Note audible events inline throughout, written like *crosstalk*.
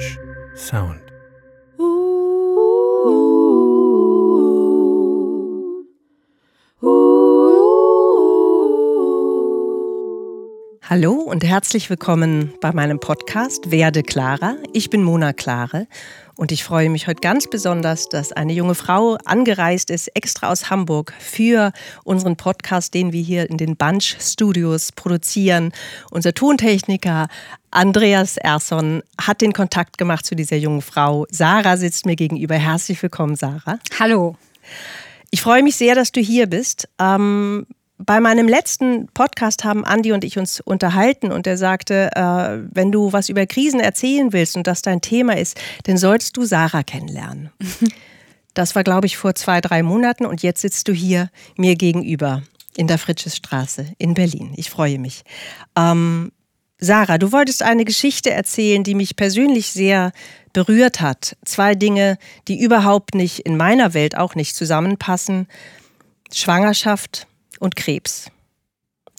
Bunch Sound. Hallo und herzlich willkommen bei meinem Podcast Werde Clara. Ich bin Mona Klare und ich freue mich heute ganz besonders, dass eine junge Frau angereist ist, extra aus Hamburg, für unseren Podcast, den wir hier in den Bunch Studios produzieren. Unser Tontechniker Andreas Erson hat den Kontakt gemacht zu dieser jungen Frau. Sarah sitzt mir gegenüber. Herzlich willkommen, Sarah. Hallo. Ich freue mich sehr, dass du hier bist. Ähm, bei meinem letzten Podcast haben Andi und ich uns unterhalten und er sagte, äh, wenn du was über Krisen erzählen willst und das dein Thema ist, dann sollst du Sarah kennenlernen. *laughs* Das war, glaube ich, vor zwei, drei Monaten und jetzt sitzt du hier mir gegenüber in der Fritschesstraße in Berlin. Ich freue mich. Ähm, Sarah, du wolltest eine Geschichte erzählen, die mich persönlich sehr berührt hat. Zwei Dinge, die überhaupt nicht in meiner Welt auch nicht zusammenpassen. Schwangerschaft und Krebs.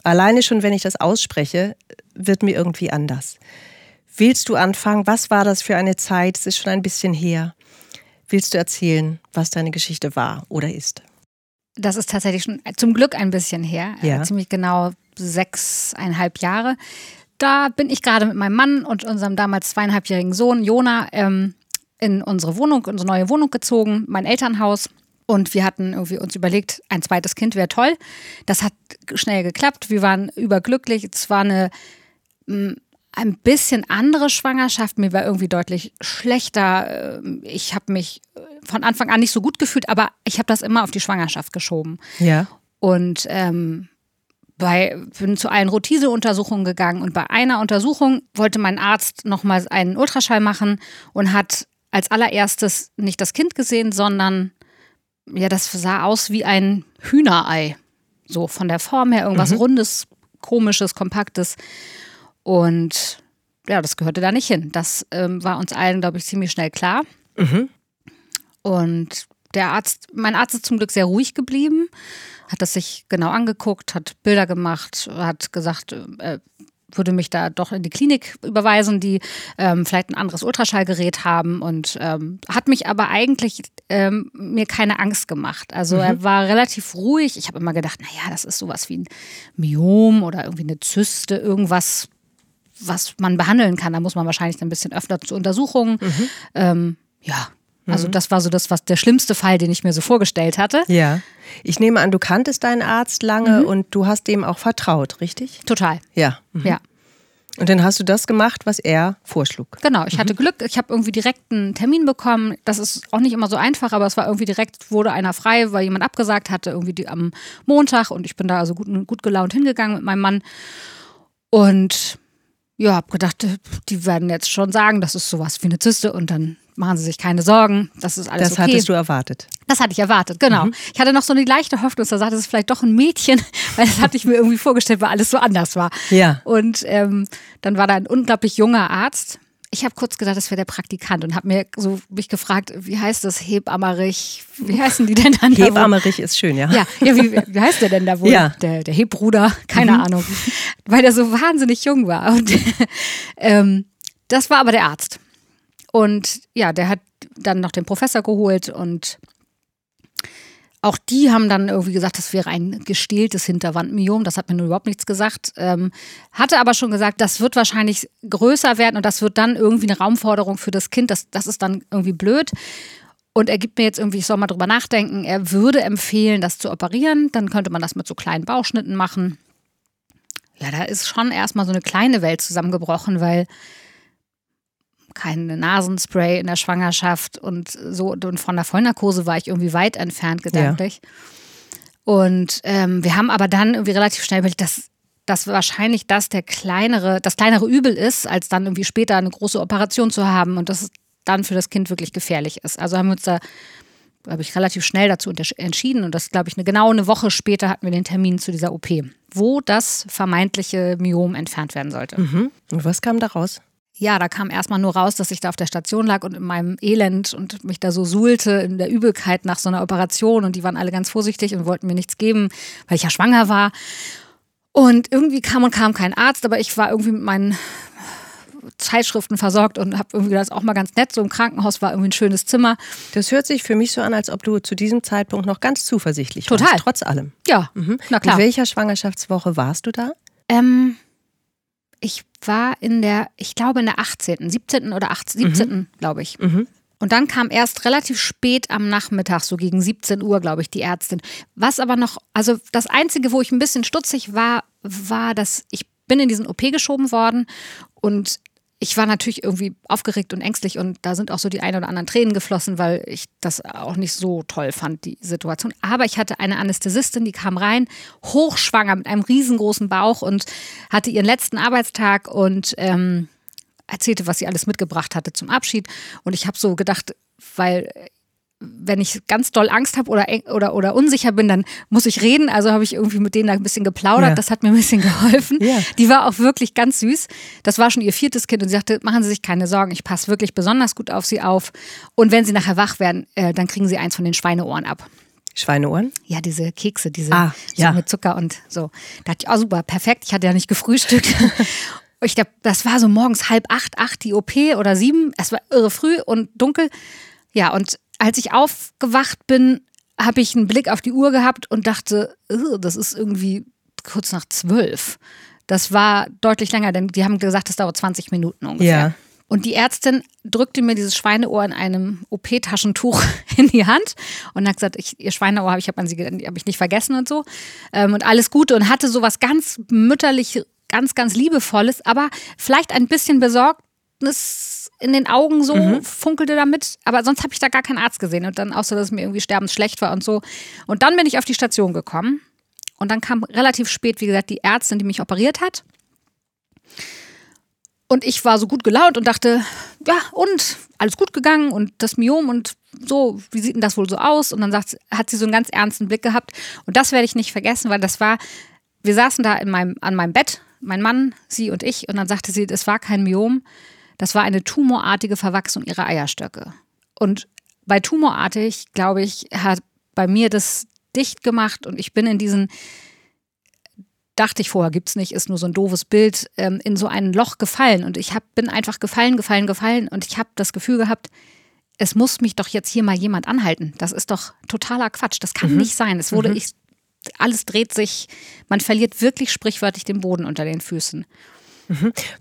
Alleine schon, wenn ich das ausspreche, wird mir irgendwie anders. Willst du anfangen? Was war das für eine Zeit? Es ist schon ein bisschen her. Willst du erzählen, was deine Geschichte war oder ist? Das ist tatsächlich schon zum Glück ein bisschen her. Ja. Äh, ziemlich genau sechseinhalb Jahre. Da bin ich gerade mit meinem Mann und unserem damals zweieinhalbjährigen Sohn Jona ähm, in unsere Wohnung, unsere neue Wohnung gezogen, mein Elternhaus. Und wir hatten irgendwie uns überlegt, ein zweites Kind wäre toll. Das hat schnell geklappt. Wir waren überglücklich. Es war eine mh, ein bisschen andere Schwangerschaft. Mir war irgendwie deutlich schlechter. Ähm, Ich habe mich von Anfang an nicht so gut gefühlt, aber ich habe das immer auf die Schwangerschaft geschoben. Ja. Und ähm, bei, bin zu allen Routineuntersuchungen gegangen und bei einer Untersuchung wollte mein Arzt nochmal einen Ultraschall machen und hat als allererstes nicht das Kind gesehen, sondern ja, das sah aus wie ein Hühnerei. So von der Form her, irgendwas rundes, komisches, kompaktes. Und ja, das gehörte da nicht hin. Das ähm, war uns allen, glaube ich, ziemlich schnell klar. Und der Arzt, mein Arzt ist zum Glück sehr ruhig geblieben, hat das sich genau angeguckt, hat Bilder gemacht, hat gesagt, äh, würde mich da doch in die Klinik überweisen, die ähm, vielleicht ein anderes Ultraschallgerät haben und ähm, hat mich aber eigentlich ähm, mir keine Angst gemacht. Also er war relativ ruhig. Ich habe immer gedacht, naja, das ist sowas wie ein Myom oder irgendwie eine Zyste, irgendwas, was man behandeln kann. Da muss man wahrscheinlich ein bisschen öfter zu Untersuchungen. Ähm, ja, also das war so das, was der schlimmste Fall, den ich mir so vorgestellt hatte. Ja. Ich nehme an, du kanntest deinen Arzt lange und du hast dem auch vertraut, richtig? Total. Ja. Mhm. Ja. Und dann hast du das gemacht, was er vorschlug. Genau, ich hatte Glück, ich habe irgendwie direkt einen Termin bekommen. Das ist auch nicht immer so einfach, aber es war irgendwie direkt, wurde einer frei, weil jemand abgesagt hatte, irgendwie die, am Montag und ich bin da also gut, gut gelaunt hingegangen mit meinem Mann. Und ja, habe gedacht, die werden jetzt schon sagen, das ist sowas wie eine Zyste und dann machen sie sich keine Sorgen, das ist alles Das okay. hattest du erwartet. Das hatte ich erwartet, genau. Ich hatte noch so eine leichte Hoffnung, dass er sagt, es ist vielleicht doch ein Mädchen, *laughs* weil das hatte ich mir irgendwie vorgestellt, weil alles so anders war. Ja. Und ähm, dann war da ein unglaublich junger Arzt. Ich habe kurz gedacht, das wäre der Praktikant und habe mir so mich gefragt, wie heißt das Hebammerich? Wie heißen die denn dann? da? Hebammerich ist schön, ja. Ja, ja wie, wie heißt der denn da wohl? Ja. Der, der Hebbruder, keine Ahnung. Weil der so wahnsinnig jung war. Und *laughs* ähm, das war aber der Arzt. Und ja, der hat dann noch den Professor geholt und auch die haben dann irgendwie gesagt, das wäre ein gestähltes Hinterwandmyom. Das hat mir nur überhaupt nichts gesagt. Ähm, hatte aber schon gesagt, das wird wahrscheinlich größer werden und das wird dann irgendwie eine Raumforderung für das Kind. Das, das ist dann irgendwie blöd. Und er gibt mir jetzt irgendwie, ich soll mal drüber nachdenken, er würde empfehlen, das zu operieren. Dann könnte man das mit so kleinen Bauchschnitten machen. Ja, da ist schon erstmal so eine kleine Welt zusammengebrochen, weil keine Nasenspray in der Schwangerschaft und so und von der Vollnarkose war ich irgendwie weit entfernt gedanklich. Und ähm, wir haben aber dann irgendwie relativ schnell überlegt, dass dass wahrscheinlich das der kleinere, das kleinere Übel ist, als dann irgendwie später eine große Operation zu haben und dass es dann für das Kind wirklich gefährlich ist. Also haben wir uns da, glaube ich, relativ schnell dazu entschieden und das, glaube ich, eine genau eine Woche später hatten wir den Termin zu dieser OP, wo das vermeintliche Myom entfernt werden sollte. Mhm. Und was kam da raus? Ja, da kam erstmal nur raus, dass ich da auf der Station lag und in meinem Elend und mich da so suhlte in der Übelkeit nach so einer Operation und die waren alle ganz vorsichtig und wollten mir nichts geben, weil ich ja schwanger war. Und irgendwie kam und kam kein Arzt, aber ich war irgendwie mit meinen Zeitschriften versorgt und habe irgendwie das auch mal ganz nett. So im Krankenhaus war irgendwie ein schönes Zimmer. Das hört sich für mich so an, als ob du zu diesem Zeitpunkt noch ganz zuversichtlich Total. warst. Trotz allem. Ja, Mhm. na klar. In welcher Schwangerschaftswoche warst du da? Ähm, ich war in der, ich glaube in der 18., 17. oder 18., 17. glaube ich. Mhm. Und dann kam erst relativ spät am Nachmittag, so gegen 17 Uhr, glaube ich, die Ärztin. Was aber noch, also das Einzige, wo ich ein bisschen stutzig war, war, dass ich bin in diesen OP geschoben worden und ich war natürlich irgendwie aufgeregt und ängstlich und da sind auch so die ein oder anderen Tränen geflossen, weil ich das auch nicht so toll fand, die Situation. Aber ich hatte eine Anästhesistin, die kam rein, hochschwanger mit einem riesengroßen Bauch und hatte ihren letzten Arbeitstag und ähm, erzählte, was sie alles mitgebracht hatte zum Abschied. Und ich habe so gedacht, weil wenn ich ganz doll Angst habe oder, oder, oder unsicher bin, dann muss ich reden. Also habe ich irgendwie mit denen da ein bisschen geplaudert. Ja. Das hat mir ein bisschen *laughs* geholfen. Ja. Die war auch wirklich ganz süß. Das war schon ihr viertes Kind und sie sagte, machen Sie sich keine Sorgen, ich passe wirklich besonders gut auf Sie auf. Und wenn Sie nachher wach werden, äh, dann kriegen Sie eins von den Schweineohren ab. Schweineohren? Ja, diese Kekse, diese Ah, so ja. mit Zucker und so. Da dachte ich, oh super, perfekt. Ich hatte ja nicht gefrühstückt. *laughs* ich glaube, das war so morgens halb acht, acht die OP oder sieben. Es war irre früh und dunkel. Ja, und als ich aufgewacht bin, habe ich einen Blick auf die Uhr gehabt und dachte, "Ugh, das ist irgendwie kurz nach zwölf. Das war deutlich länger, denn die haben gesagt, das dauert 20 Minuten ungefähr. Ja. Und die Ärztin drückte mir dieses Schweineohr in einem OP-Taschentuch *laughs* in die Hand und hat gesagt, ich, ihr Schweineohr habe ich, hab an sie, hab ich nicht vergessen und so. Ähm, und alles Gute und hatte sowas ganz mütterlich, ganz, ganz liebevolles, aber vielleicht ein bisschen Besorgnis in den Augen so funkelte damit. Aber sonst habe ich da gar keinen Arzt gesehen. Und dann so, dass es mir irgendwie sterbensschlecht war und so. Und dann bin ich auf die Station gekommen. Und dann kam relativ spät, wie gesagt, die Ärztin, die mich operiert hat. Und ich war so gut gelaunt und dachte, ja, und alles gut gegangen und das Myom und so, wie sieht denn das wohl so aus? Und dann sagt, hat sie so einen ganz ernsten Blick gehabt. Und das werde ich nicht vergessen, weil das war, wir saßen da in meinem, an meinem Bett, mein Mann, sie und ich, und dann sagte sie, das war kein Myom, das war eine tumorartige Verwachsung ihrer Eierstöcke. Und bei tumorartig, glaube ich, hat bei mir das dicht gemacht und ich bin in diesen dachte ich vorher, gibt's nicht, ist nur so ein doofes Bild, ähm, in so ein Loch gefallen. Und ich hab, bin einfach gefallen, gefallen, gefallen. Und ich habe das Gefühl gehabt, es muss mich doch jetzt hier mal jemand anhalten. Das ist doch totaler Quatsch. Das kann nicht sein. Es wurde, ich, alles dreht sich, man verliert wirklich sprichwörtlich den Boden unter den Füßen.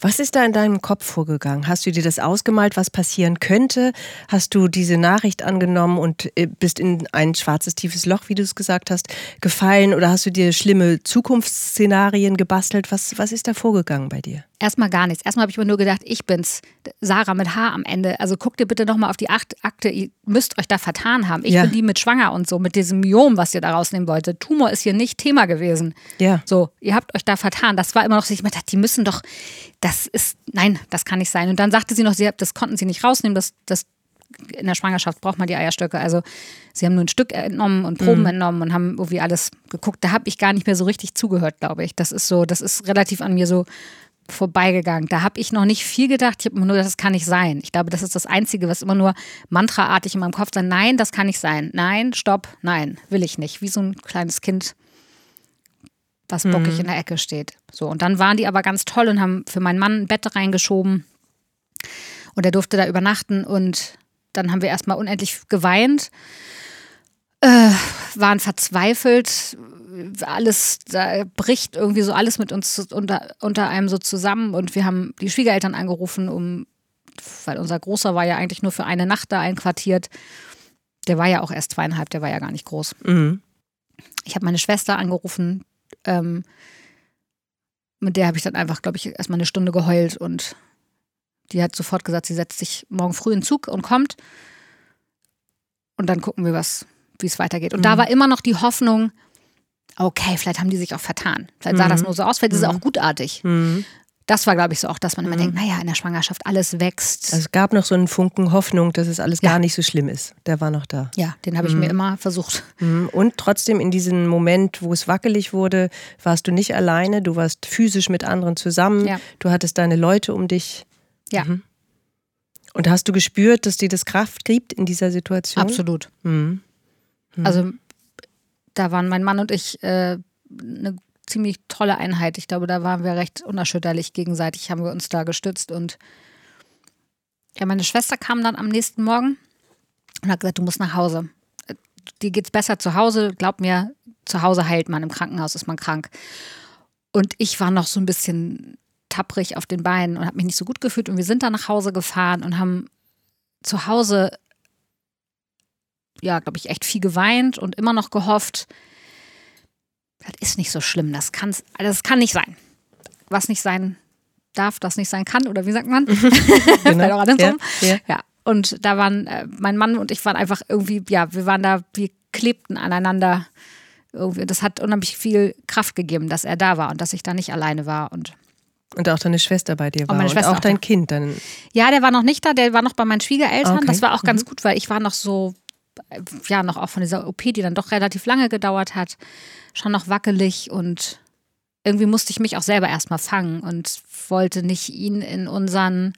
Was ist da in deinem Kopf vorgegangen? Hast du dir das ausgemalt, was passieren könnte? Hast du diese Nachricht angenommen und äh, bist in ein schwarzes, tiefes Loch, wie du es gesagt hast, gefallen? Oder hast du dir schlimme Zukunftsszenarien gebastelt? Was, was ist da vorgegangen bei dir? Erstmal gar nichts. Erstmal habe ich mir nur gedacht, ich bin's, Sarah mit H am Ende. Also guckt ihr bitte nochmal auf die Acht- Akte, ihr müsst euch da vertan haben. Ich Ja. bin die mit Schwanger und so, mit diesem Myom, was ihr da rausnehmen wolltet. Tumor ist hier nicht Thema gewesen. Ja. So, ihr habt euch da vertan. Das war immer noch, so, ich mir dachte, die müssen doch, das ist, nein, das kann nicht sein. Und dann sagte sie noch, sie, das konnten sie nicht rausnehmen, das, das in der Schwangerschaft braucht man die Eierstöcke. Also sie haben nur ein Stück entnommen und Proben entnommen und haben irgendwie alles geguckt. Da habe ich gar nicht mehr so richtig zugehört, glaube ich. Das ist so, das ist relativ an mir so vorbeigegangen. Da habe ich noch nicht viel gedacht. Ich habe immer nur das kann nicht sein. Ich glaube, das ist das Einzige, was immer nur mantraartig in meinem Kopf sein. Nein, das kann nicht sein. Nein, stopp, nein, will ich nicht. Wie so ein kleines Kind, was bockig in der Ecke steht. So, und dann waren die aber ganz toll und haben für meinen Mann ein Bett reingeschoben. Und er durfte da übernachten und dann haben wir erstmal unendlich geweint, äh, waren verzweifelt, alles, da bricht irgendwie so alles mit uns unter, unter einem so zusammen und wir haben die Schwiegereltern angerufen, um, weil unser Großer war ja eigentlich nur für eine Nacht da einquartiert. Der war ja auch erst zweieinhalb, der war ja gar nicht groß. Mhm. Ich habe meine Schwester angerufen, ähm, mit der habe ich dann einfach, glaube ich, erstmal eine Stunde geheult und die hat sofort gesagt, sie setzt sich morgen früh in den Zug und kommt. Und dann gucken wir, was, wie es weitergeht. Und da war immer noch die Hoffnung, okay, vielleicht haben die sich auch vertan. Vielleicht sah das nur so aus, vielleicht ist es auch gutartig. Mhm. Das war, glaube ich, so auch, dass man immer denkt, naja, in der Schwangerschaft alles wächst. Also es gab noch so einen Funken Hoffnung, dass es alles Ja. gar nicht so schlimm ist. Der war noch da. ja, den habe ich mir immer versucht. Mhm. Und trotzdem in diesem Moment, wo es wackelig wurde, warst du nicht alleine, du warst physisch mit anderen zusammen, Ja. du hattest deine Leute um dich. Ja, Und hast du gespürt, dass dir das Kraft gibt in dieser Situation? absolut. Mhm. Also da waren mein Mann und ich äh, eine ziemlich tolle Einheit. Ich glaube, da waren wir recht unerschütterlich gegenseitig, haben wir uns da gestützt und Ja, meine Schwester kam dann am nächsten Morgen und hat gesagt, du musst nach Hause. Dir geht's besser zu Hause. Glaub mir, zu Hause heilt man, im Krankenhaus ist man krank. Und ich war noch so ein bisschen tapprig auf den Beinen und habe mich nicht so gut gefühlt. Und wir sind dann nach Hause gefahren und haben zu Hause, ja, glaube ich, echt viel geweint und immer noch gehofft, das ist nicht so schlimm, das, kann's, das kann nicht sein. Was nicht sein darf, das nicht sein kann, oder wie sagt man? *laughs* genau. auch ja, ja. ja, und da waren äh, mein Mann und ich waren einfach irgendwie, ja, wir waren da, wir klebten aneinander. Irgendwie. Das hat unheimlich viel Kraft gegeben, dass er da war und dass ich da nicht alleine war. Und und auch deine Schwester bei dir war. Und, und auch dein da. Kind. Dann ja, der war noch nicht da, der war noch bei meinen Schwiegereltern. Okay. Das war auch ganz mhm. gut, weil ich war noch so, ja, noch auch von dieser OP, die dann doch relativ lange gedauert hat, schon noch wackelig und irgendwie musste ich mich auch selber erstmal fangen und wollte nicht ihn in unseren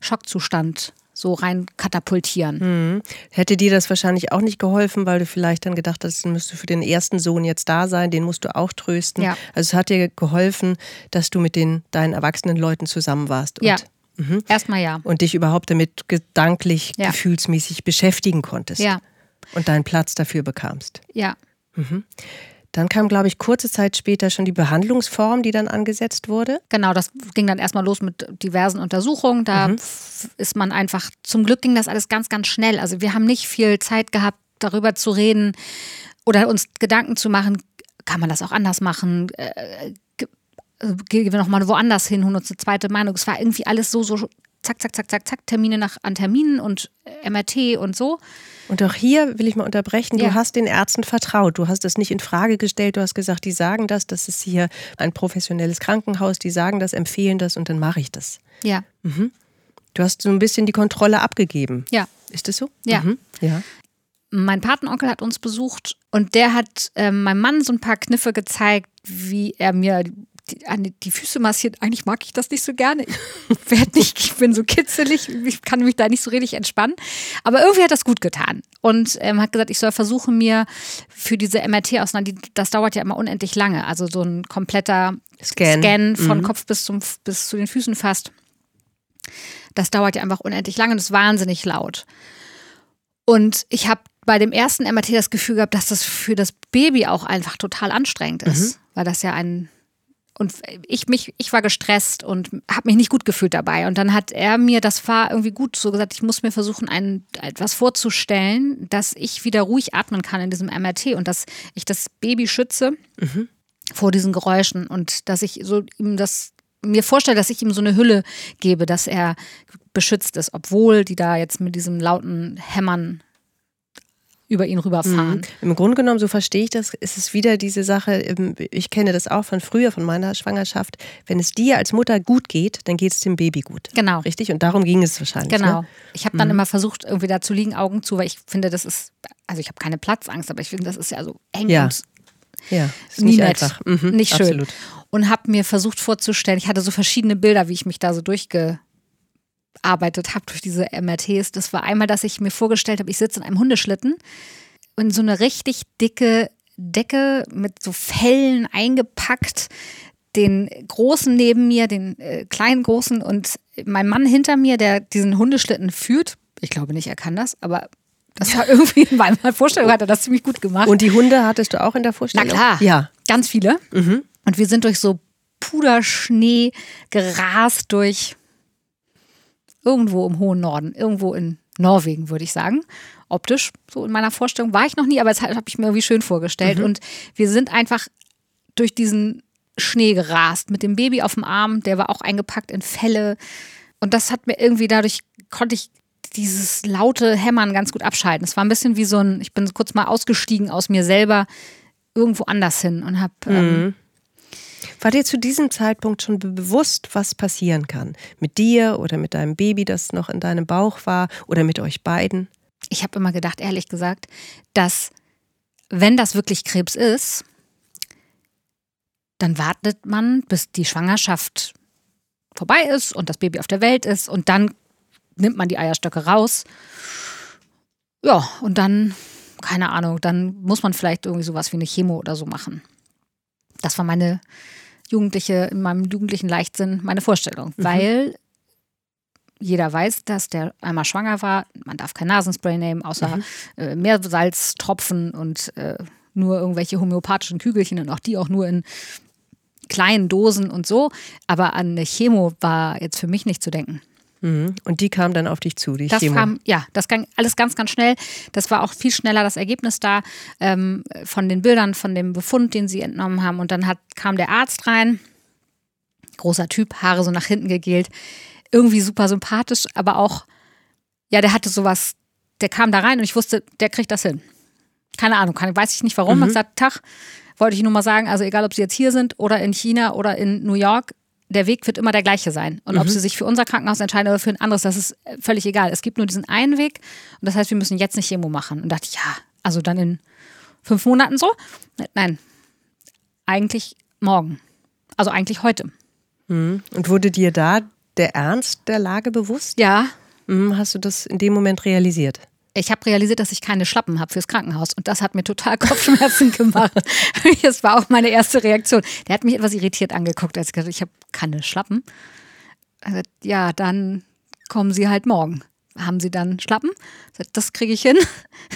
Schockzustand so rein katapultieren. Mhm. Hätte dir das wahrscheinlich auch nicht geholfen, weil du vielleicht dann gedacht hast, müsstest du für den ersten Sohn jetzt da sein, den musst du auch trösten. Ja. Also es hat dir geholfen, dass du mit den deinen erwachsenen Leuten zusammen warst. Und, ja. Mhm. Erstmal ja. Und dich überhaupt damit gedanklich, ja. gefühlsmäßig beschäftigen konntest. Ja. Und deinen Platz dafür bekamst. Ja. Mhm. Dann kam, glaube ich, kurze Zeit später schon die Behandlungsform, die dann angesetzt wurde. Genau, das ging dann erstmal los mit diversen Untersuchungen. Da mhm. ist man einfach, zum Glück ging das alles ganz, ganz schnell. Also wir haben nicht viel Zeit gehabt, darüber zu reden oder uns Gedanken zu machen, kann man das auch anders machen? Äh, äh gehen wir nochmal woanders hin, holen uns eine zweite Meinung. Es war irgendwie alles so, so zack, zack, zack, zack, zack, Termine nach, an Terminen und MRT und so. Und auch hier will ich mal unterbrechen, du ja. hast den Ärzten vertraut. Du hast das nicht in Frage gestellt, du hast gesagt, die sagen das, das ist hier ein professionelles Krankenhaus, die sagen das, empfehlen das und dann mache ich das. Ja. Mhm. Du hast so ein bisschen die Kontrolle abgegeben. Ja. Ist das so? Ja. Mhm. ja. Mein Patenonkel hat uns besucht und der hat äh, meinem Mann so ein paar Kniffe gezeigt, wie er mir die, die Füße massiert. Eigentlich mag ich das nicht so gerne. Ich, *laughs* werd nicht, ich bin so kitzelig, ich kann mich da nicht so richtig entspannen. Aber irgendwie hat das gut getan. Und ähm, hat gesagt, ich soll versuchen, mir für diese MRT auseinander, das dauert ja immer unendlich lange. Also so ein kompletter Scan, Scan von mhm. Kopf bis, zum, bis zu den Füßen fast. Das dauert ja einfach unendlich lange und ist wahnsinnig laut. Und ich habe bei dem ersten MRT das Gefühl gehabt, dass das für das Baby auch einfach total anstrengend ist, mhm. weil das ja ein und ich mich, ich war gestresst und habe mich nicht gut gefühlt dabei. Und dann hat er mir, das war irgendwie gut so gesagt, ich muss mir versuchen, ein, etwas vorzustellen, dass ich wieder ruhig atmen kann in diesem MRT und dass ich das Baby schütze mhm. vor diesen Geräuschen und dass ich so ihm das mir vorstelle, dass ich ihm so eine Hülle gebe, dass er beschützt ist, obwohl die da jetzt mit diesem lauten Hämmern über ihn rüberfahren. Mhm. Im Grunde genommen, so verstehe ich das, ist es wieder diese Sache, ähm, ich kenne das auch von früher, von meiner Schwangerschaft, wenn es dir als Mutter gut geht, dann geht es dem Baby gut. Genau. Richtig? Und darum ging es wahrscheinlich. Genau. Ne? Ich habe dann mhm. immer versucht, irgendwie da zu liegen, Augen zu, weil ich finde, das ist, also ich habe keine Platzangst, aber ich finde, das ist ja so eng ja. und ja, ist nicht nett, einfach. Mhm, nicht schön. Absolut. Und habe mir versucht vorzustellen, ich hatte so verschiedene Bilder, wie ich mich da so durchge arbeitet habe durch diese MRTs. Das war einmal, dass ich mir vorgestellt habe, ich sitze in einem Hundeschlitten in so eine richtig dicke Decke mit so Fellen eingepackt, den großen neben mir, den äh, kleinen großen und mein Mann hinter mir, der diesen Hundeschlitten führt. Ich glaube nicht, er kann das, aber das war irgendwie in meiner Vorstellung hat er das ziemlich gut gemacht. Und die Hunde hattest du auch in der Vorstellung? Na klar, ja. ganz viele. Mhm. Und wir sind durch so Puderschnee gerast durch irgendwo im hohen Norden, irgendwo in Norwegen, würde ich sagen optisch, so in meiner Vorstellung, war ich noch nie, aber das habe ich mir irgendwie schön vorgestellt. Mhm. Und wir sind einfach durch diesen Schnee gerast mit dem Baby auf dem Arm, der war auch eingepackt in Felle. Und das hat mir irgendwie dadurch, konnte ich dieses laute Hämmern ganz gut abschalten. Es war ein bisschen wie so ein, ich bin kurz mal ausgestiegen aus mir selber irgendwo anders hin und habe. Mhm. Ähm, war dir zu diesem Zeitpunkt schon bewusst, was passieren kann? Mit dir oder mit deinem Baby, das noch in deinem Bauch war oder mit euch beiden? ich habe immer gedacht, ehrlich gesagt, dass wenn das wirklich Krebs ist, dann wartet man, bis die Schwangerschaft vorbei ist und das Baby auf der Welt ist und dann nimmt man die Eierstöcke raus. Ja, und dann, keine Ahnung, dann muss man vielleicht irgendwie sowas wie eine Chemo oder so machen. Das war meine jugendliche, in meinem jugendlichen Leichtsinn meine Vorstellung, mhm. weil jeder weiß, dass der einmal schwanger war. Man darf kein Nasenspray nehmen, außer mhm. äh, Meersalztropfen und äh, nur irgendwelche homöopathischen Kügelchen und auch die auch nur in kleinen Dosen und so. Aber an eine Chemo war jetzt für mich nicht zu denken. Mhm. Und die kam dann auf dich zu, die das Chemo? Kam, ja, das ging alles ganz, ganz schnell. Das war auch viel schneller das Ergebnis da ähm, von den Bildern, von dem Befund, den sie entnommen haben. Und dann hat, kam der Arzt rein, großer Typ, Haare so nach hinten gegelt, irgendwie super sympathisch, aber auch, ja, der hatte sowas, der kam da rein und ich wusste, der kriegt das hin. Keine Ahnung, kann, weiß ich nicht warum. Mhm. Man sagt, Tag, wollte ich nur mal sagen, also egal, ob Sie jetzt hier sind oder in China oder in New York, der Weg wird immer der gleiche sein. Und mhm. ob Sie sich für unser Krankenhaus entscheiden oder für ein anderes, das ist völlig egal. Es gibt nur diesen einen Weg und das heißt, wir müssen jetzt nicht Chemo machen. Und dachte ich, ja, also dann in fünf Monaten so? Nein, eigentlich morgen. Also eigentlich heute. Mhm. Und wurde dir da der Ernst der Lage bewusst? Ja. Mhm. Hast du das in dem Moment realisiert? Ich habe realisiert, dass ich keine Schlappen habe fürs Krankenhaus. Und das hat mir total *laughs* Kopfschmerzen gemacht. *laughs* das war auch meine erste Reaktion. Der hat mich etwas irritiert angeguckt, als ich gesagt ich habe keine Schlappen. Also, ja, dann kommen Sie halt morgen. Haben Sie dann Schlappen? Das kriege ich hin.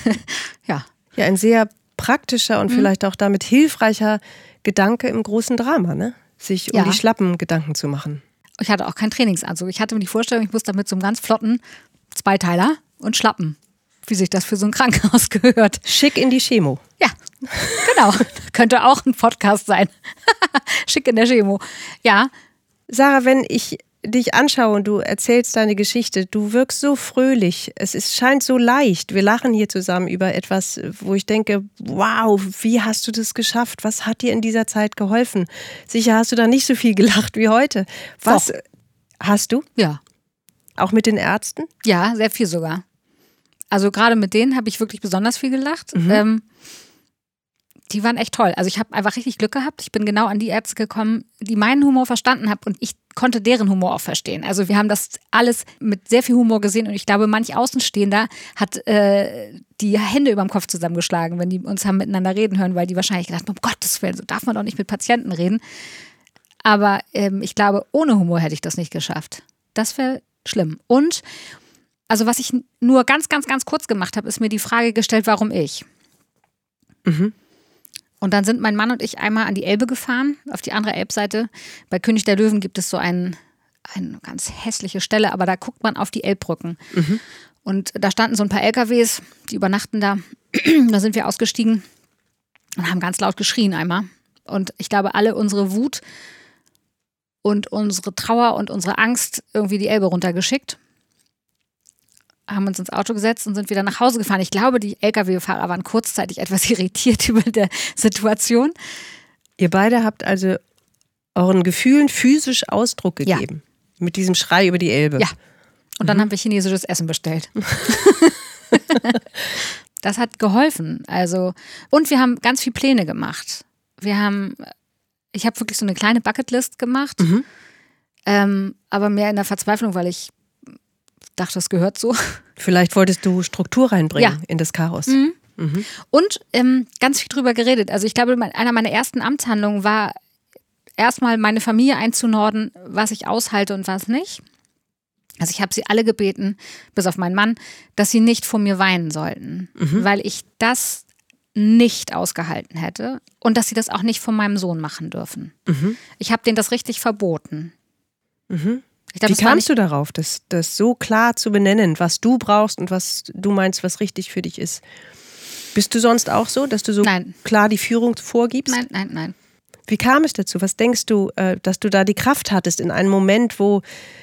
*laughs* ja. Ja, ein sehr praktischer und mhm. vielleicht auch damit hilfreicher Gedanke im großen Drama, ne? Sich um ja. die Schlappen Gedanken zu machen. Ich hatte auch keinen Trainingsanzug. Ich hatte mir die Vorstellung, ich muss damit so einem ganz flotten Zweiteiler und Schlappen wie sich das für so ein Krankenhaus *laughs* gehört. Schick in die Chemo. Ja, genau. *laughs* Könnte auch ein Podcast sein. *laughs* Schick in der Chemo. Ja. Sarah, wenn ich dich anschaue und du erzählst deine Geschichte, du wirkst so fröhlich. Es ist, scheint so leicht. Wir lachen hier zusammen über etwas, wo ich denke, wow, wie hast du das geschafft? Was hat dir in dieser Zeit geholfen? Sicher hast du da nicht so viel gelacht wie heute. Was Doch. hast du? Ja. Auch mit den Ärzten? Ja, sehr viel sogar. Also gerade mit denen habe ich wirklich besonders viel gelacht. Mhm. Ähm, die waren echt toll. Also ich habe einfach richtig Glück gehabt. Ich bin genau an die Ärzte gekommen, die meinen Humor verstanden haben und ich konnte deren Humor auch verstehen. Also wir haben das alles mit sehr viel Humor gesehen und ich glaube, manch Außenstehender hat äh, die Hände über dem Kopf zusammengeschlagen, wenn die uns haben miteinander reden hören, weil die wahrscheinlich gedacht haben, um Gottes Willen, so darf man doch nicht mit Patienten reden. Aber ähm, ich glaube, ohne Humor hätte ich das nicht geschafft. Das wäre schlimm. Und also was ich nur ganz, ganz, ganz kurz gemacht habe, ist mir die Frage gestellt, warum ich. Mhm. Und dann sind mein Mann und ich einmal an die Elbe gefahren, auf die andere Elbseite. Bei König der Löwen gibt es so ein, eine ganz hässliche Stelle, aber da guckt man auf die Elbbrücken. Mhm. Und da standen so ein paar LKWs, die übernachten da. *clears throat* da sind wir ausgestiegen und haben ganz laut geschrien einmal. Und ich glaube, alle unsere Wut und unsere Trauer und unsere Angst irgendwie die Elbe runtergeschickt haben uns ins Auto gesetzt und sind wieder nach Hause gefahren. Ich glaube, die Lkw-Fahrer waren kurzzeitig *laughs* etwas irritiert über der Situation. Ihr beide habt also euren Gefühlen physisch Ausdruck gegeben. Ja. Mit diesem Schrei über die Elbe. Ja. Und dann mhm. haben wir chinesisches Essen bestellt. *laughs* *laughs* das hat geholfen. Also, und wir haben ganz viele Pläne gemacht. Wir haben, ich habe wirklich so eine kleine Bucketlist gemacht. Mhm. Ähm, aber mehr in der Verzweiflung, weil ich dachte, es gehört so. Vielleicht wolltest du Struktur reinbringen ja. in das Chaos. Mhm. Mhm. Und ähm, ganz viel drüber geredet. Also ich glaube, einer meiner ersten Amtshandlungen war erstmal meine Familie einzunorden, was ich aushalte und was nicht. Also ich habe sie alle gebeten, bis auf meinen Mann, dass sie nicht vor mir weinen sollten, mhm. weil ich das nicht ausgehalten hätte und dass sie das auch nicht von meinem Sohn machen dürfen. Mhm. Ich habe denen das richtig verboten. Mhm. Glaub, Wie kamst du darauf, das, das so klar zu benennen, was du brauchst und was du meinst, was richtig für dich ist? Bist du sonst auch so, dass du so nein. klar die Führung vorgibst? Nein, nein, nein. Wie kam es dazu? Was denkst du, äh, dass du da die Kraft hattest in einem Moment, wo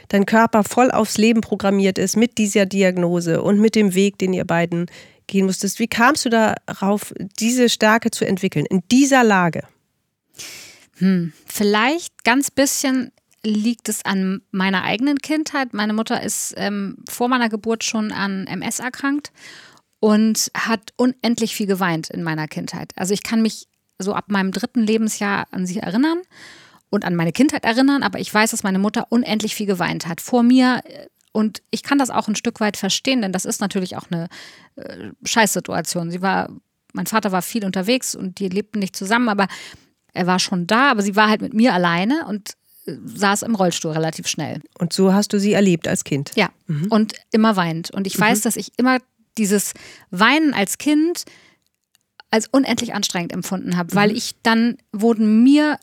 dein Körper voll aufs Leben programmiert ist mit dieser Diagnose und mit dem Weg, den ihr beiden gehen musstest? Wie kamst du darauf, diese Stärke zu entwickeln in dieser Lage? Hm, vielleicht ganz bisschen liegt es an meiner eigenen Kindheit. Meine Mutter ist ähm, vor meiner Geburt schon an MS erkrankt und hat unendlich viel geweint in meiner Kindheit. Also ich kann mich so ab meinem dritten Lebensjahr an sie erinnern und an meine Kindheit erinnern, aber ich weiß, dass meine Mutter unendlich viel geweint hat. Vor mir und ich kann das auch ein Stück weit verstehen, denn das ist natürlich auch eine äh, Scheißsituation. Sie war, mein Vater war viel unterwegs und die lebten nicht zusammen, aber er war schon da, aber sie war halt mit mir alleine und saß im Rollstuhl relativ schnell. Und so hast du sie erlebt als Kind? Ja, mhm. und immer weint. Und ich weiß, mhm. dass ich immer dieses Weinen als Kind als unendlich anstrengend empfunden habe, weil mhm. ich dann wurden mir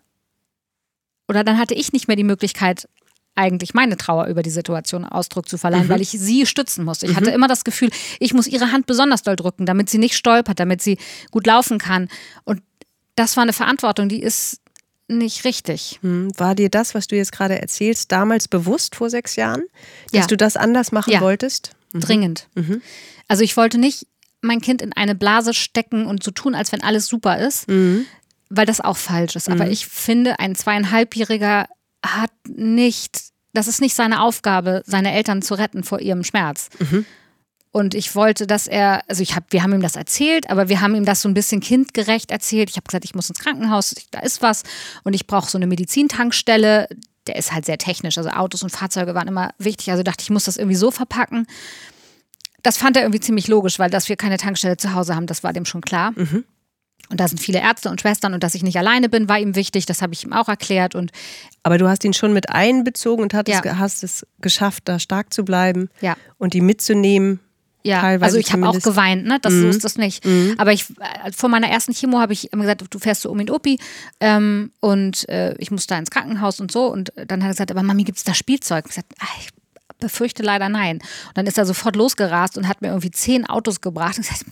oder dann hatte ich nicht mehr die Möglichkeit, eigentlich meine Trauer über die Situation Ausdruck zu verleihen, mhm. weil ich sie stützen musste. Ich mhm. hatte immer das Gefühl, ich muss ihre Hand besonders doll drücken, damit sie nicht stolpert, damit sie gut laufen kann. Und das war eine Verantwortung, die ist nicht richtig. Hm. War dir das, was du jetzt gerade erzählst, damals bewusst vor sechs Jahren, dass ja. du das anders machen ja. wolltest? Mhm. Dringend. Mhm. Also ich wollte nicht mein Kind in eine Blase stecken und so tun, als wenn alles super ist, mhm. weil das auch falsch ist. Aber mhm. ich finde, ein zweieinhalbjähriger hat nicht, das ist nicht seine Aufgabe, seine Eltern zu retten vor ihrem Schmerz. Und ich wollte, dass er, also ich hab, wir haben ihm das erzählt, aber wir haben ihm das so ein bisschen kindgerecht erzählt. Ich habe gesagt, ich muss ins Krankenhaus, da ist was und ich brauche so eine Medizintankstelle. Der ist halt sehr technisch, also Autos und Fahrzeuge waren immer wichtig. Also dachte ich, ich muss das irgendwie so verpacken. Das fand er irgendwie ziemlich logisch, weil dass wir keine Tankstelle zu Hause haben, das war dem schon klar. Mhm. Und da sind viele Ärzte und Schwestern und dass ich nicht alleine bin, war ihm wichtig. Das habe ich ihm auch erklärt. Und Aber du hast ihn schon mit einbezogen und ja. hast es geschafft, da stark zu bleiben ja. und ihn mitzunehmen. Ja, Teilweise also ich habe auch geweint, ne? Das mhm. so ist das nicht. Mhm. Aber ich äh, vor meiner ersten Chemo habe ich immer gesagt, du fährst zu Omi und Opi ähm, und äh, ich muss da ins Krankenhaus und so. Und dann hat er gesagt, aber Mami, gibt es da Spielzeug? Ich gesagt, ach, ich befürchte leider nein. Und dann ist er sofort losgerast und hat mir irgendwie zehn Autos gebracht und gesagt,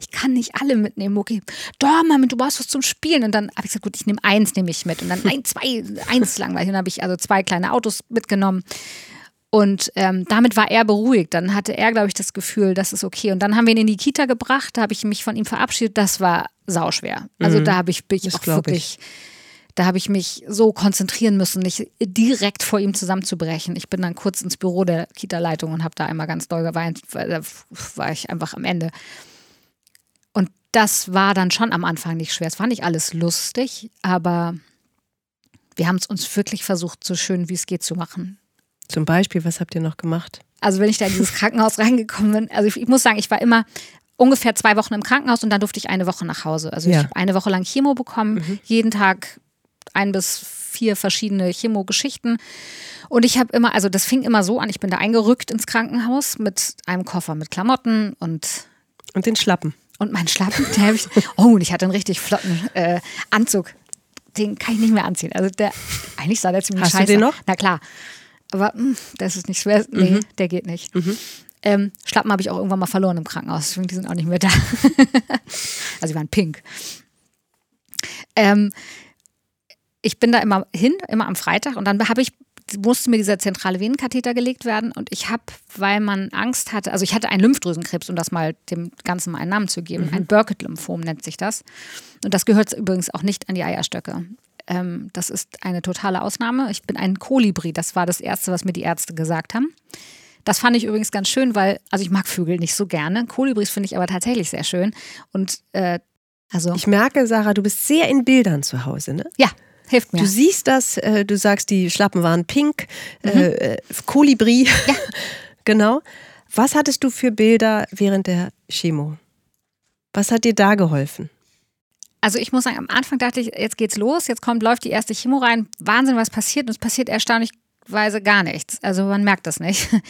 ich kann nicht alle mitnehmen, okay. Doch, Mami, du brauchst was zum Spielen. Und dann habe ich gesagt, gut, ich nehme eins, nehme ich mit. Und dann ein, zwei, eins langweilig. Und dann habe ich also zwei kleine Autos mitgenommen. Und ähm, damit war er beruhigt. Dann hatte er, glaube ich, das Gefühl, das ist okay. Und dann haben wir ihn in die Kita gebracht. Da habe ich mich von ihm verabschiedet. Das war sauschwer. Also mhm. da habe ich, ich auch wirklich. Ich da habe ich mich so konzentrieren müssen, nicht direkt vor ihm zusammenzubrechen. Ich bin dann kurz ins Büro der Kita-Leitung und habe da einmal ganz doll geweint, weil da war ich einfach am Ende. Und das war dann schon am Anfang nicht schwer. Es war nicht alles lustig, aber wir haben es uns wirklich versucht, so schön wie es geht zu machen. Zum Beispiel, was habt ihr noch gemacht? Also wenn ich da in dieses Krankenhaus *laughs* reingekommen bin, also ich, ich muss sagen, ich war immer ungefähr zwei Wochen im Krankenhaus und dann durfte ich eine Woche nach Hause. Also ja. ich habe eine Woche lang Chemo bekommen, mhm. jeden Tag ein bis vier verschiedene Chemo-Geschichten. Und ich habe immer, also das fing immer so an, ich bin da eingerückt ins Krankenhaus mit einem Koffer mit Klamotten und. Und den Schlappen. Und meinen Schlappen, der ich, oh, und ich hatte einen richtig flotten äh, Anzug. Den kann ich nicht mehr anziehen. Also der, eigentlich sah der ziemlich Hast scheiße. Hast du den noch? Na klar. Aber mh, hm, das ist nicht schwer. Nee, mhm. der geht nicht. Mhm. Ähm, Schlappen habe ich auch irgendwann mal verloren im Krankenhaus. Die sind auch nicht mehr da. *laughs* also die waren pink. Ähm, ich bin da immer hin, immer am Freitag und dann habe ich musste mir dieser zentrale Venenkatheter gelegt werden und ich habe, weil man Angst hatte, also ich hatte einen Lymphdrüsenkrebs, um das mal dem Ganzen mal einen Namen zu geben, mhm. ein Burkitt-Lymphom nennt sich das und das gehört übrigens auch nicht an die Eierstöcke. Ähm, das ist eine totale Ausnahme. Ich bin ein Kolibri, das war das Erste, was mir die Ärzte gesagt haben. Das fand ich übrigens ganz schön, weil, also ich mag Vögel nicht so gerne. Kolibris finde ich aber tatsächlich sehr schön. Und äh, also. Ich merke, Sarah, du bist sehr in Bildern zu Hause, ne? Ja, Hilft mir. Du siehst das, äh, du sagst, die Schlappen waren pink, mhm. äh, Kolibri. Ja. *laughs* genau. Was hattest du für Bilder während der Chemo? Was hat dir da geholfen? Also ich muss sagen, am Anfang dachte ich, jetzt geht's los, jetzt kommt, läuft die erste Chemo rein, Wahnsinn, was passiert und es passiert erstaunlicherweise gar nichts. Also man merkt das nicht. *laughs*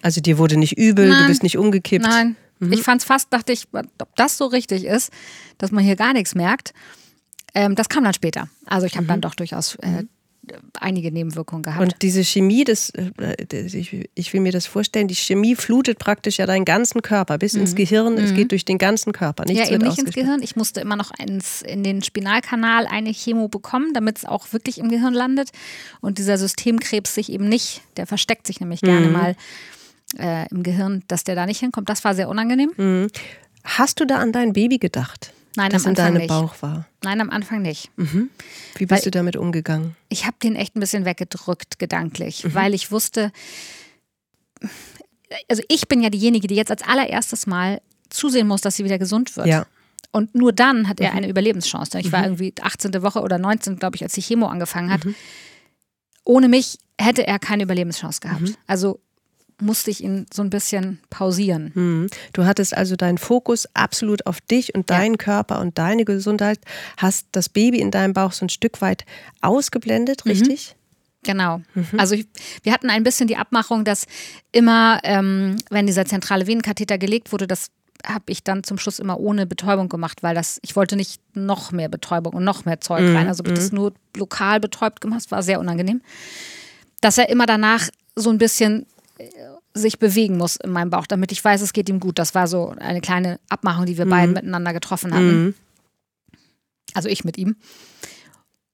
Also dir wurde nicht übel, nein, du bist nicht umgekippt. Nein, mhm. ich fand es fast, dachte ich, ob das so richtig ist, dass man hier gar nichts merkt. Ähm, das kam dann später. Also ich habe mhm. dann doch durchaus äh. Einige Nebenwirkungen gehabt. Und diese Chemie, das, äh, ich, will mir das vorstellen, die Chemie flutet praktisch ja deinen ganzen Körper bis mhm. ins Gehirn. Mhm. Es geht durch den ganzen Körper. Nichts ja, eben nicht ins Gehirn. Ich musste immer noch ins, in den Spinalkanal eine Chemo bekommen, damit es auch wirklich im Gehirn landet. Und dieser Systemkrebs sich eben nicht, der versteckt sich nämlich gerne mhm. mal äh, im Gehirn, dass der da nicht hinkommt. Das war sehr unangenehm. Mhm. Hast du da an dein Baby gedacht? Nein, das am Anfang in deinem nicht. Bauch war? Nein, am Anfang nicht. Mhm. Wie bist weil du damit umgegangen? Ich habe den echt ein bisschen weggedrückt, gedanklich, mhm. weil ich wusste, also ich bin ja diejenige, die jetzt als allererstes Mal zusehen muss, dass sie wieder gesund wird. Ja. Und nur dann hat er mhm. eine Überlebenschance. Ich war mhm. irgendwie 18. Woche oder 19, glaube ich, als die Chemo angefangen hat. Mhm. Ohne mich hätte er keine Überlebenschance gehabt. Mhm. Also musste ich ihn so ein bisschen pausieren. Hm. Du hattest also deinen Fokus absolut auf dich und deinen ja. Körper und deine Gesundheit, hast das Baby in deinem Bauch so ein Stück weit ausgeblendet, mhm. richtig? Genau. Mhm. Also ich, wir hatten ein bisschen die Abmachung, dass immer, ähm, wenn dieser zentrale Venenkatheter gelegt wurde, das habe ich dann zum Schluss immer ohne Betäubung gemacht, weil das, ich wollte nicht noch mehr Betäubung und noch mehr Zeug mhm. rein. Also das mhm. nur lokal betäubt gemacht, das war sehr unangenehm. Dass er immer danach so ein bisschen sich bewegen muss in meinem Bauch, damit ich weiß, es geht ihm gut. Das war so eine kleine Abmachung, die wir mhm. beiden miteinander getroffen hatten. Mhm. Also ich mit ihm.